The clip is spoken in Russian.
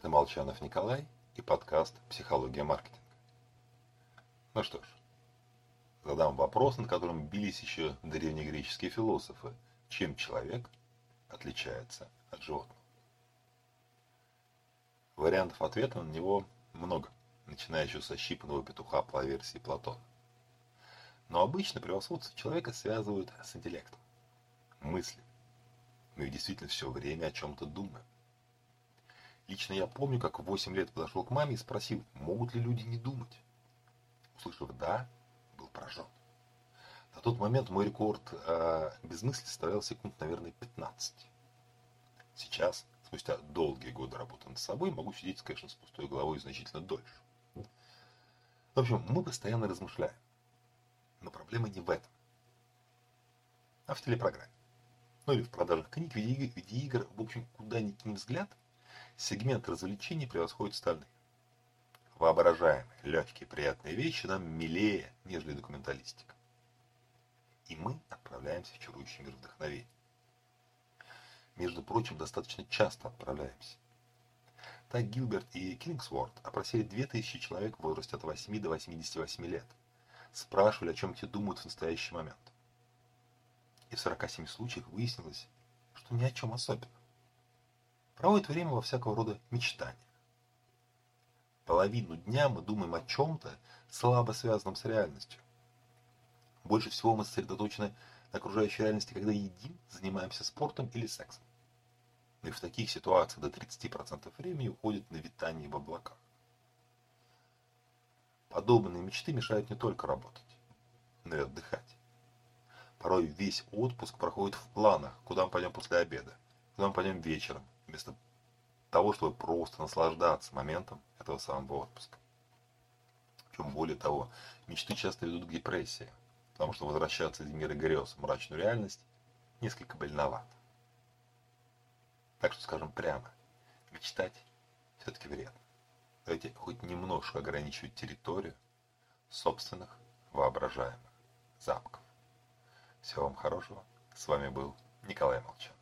Это Молчанов Николай и подкаст «Психология маркетинга». Ну что ж, задам вопрос, над которым бились еще древнегреческие философы. Чем человек отличается от животного? Вариантов ответа на него много, начиная еще со щипанного петуха по версии Платона. Но обычно превосходство человека связывают с интеллектом, мыслью. Мы действительно все время о чем-то думаем. Лично я помню, как в 8 лет подошел к маме и спросил, могут ли люди не думать. Услышав «да», был поражен. На тот момент мой рекорд э, без мысли составлял секунд, наверное, 15. Сейчас, спустя долгие годы работы над собой, могу сидеть, конечно, с пустой головой значительно дольше. В общем, мы постоянно размышляем. Но проблема не в этом, а в телепрограмме. Ну или в продажах книг, видеоигр, в общем, куда ни кинь взгляд, Сегмент развлечений превосходит остальные. Воображаемые, легкие, приятные вещи нам милее, нежели документалистика. И мы отправляемся в чарующий мир вдохновения. Между прочим, достаточно часто отправляемся. Так Гилберт и Кингсворт опросили 2000 человек в возрасте от 8 до 88 лет. Спрашивали, о чем те думают в настоящий момент. И в 47 случаях выяснилось, что ни о чем особенном проводит время во всякого рода мечтания. Половину дня мы думаем о чем-то, слабо связанном с реальностью. Больше всего мы сосредоточены на окружающей реальности, когда едим, занимаемся спортом или сексом. И в таких ситуациях до 30% времени уходит на витание в облаках. Подобные мечты мешают не только работать, но и отдыхать. Порой весь отпуск проходит в планах, куда мы пойдем после обеда, куда мы пойдем вечером, вместо того, чтобы просто наслаждаться моментом этого самого отпуска. Причем более того, мечты часто ведут к депрессии, потому что возвращаться из мира грез в мрачную реальность несколько больновато. Так что скажем прямо, мечтать все-таки вредно. Давайте хоть немножко ограничивать территорию собственных воображаемых замков. Всего вам хорошего. С вами был Николай Молчан.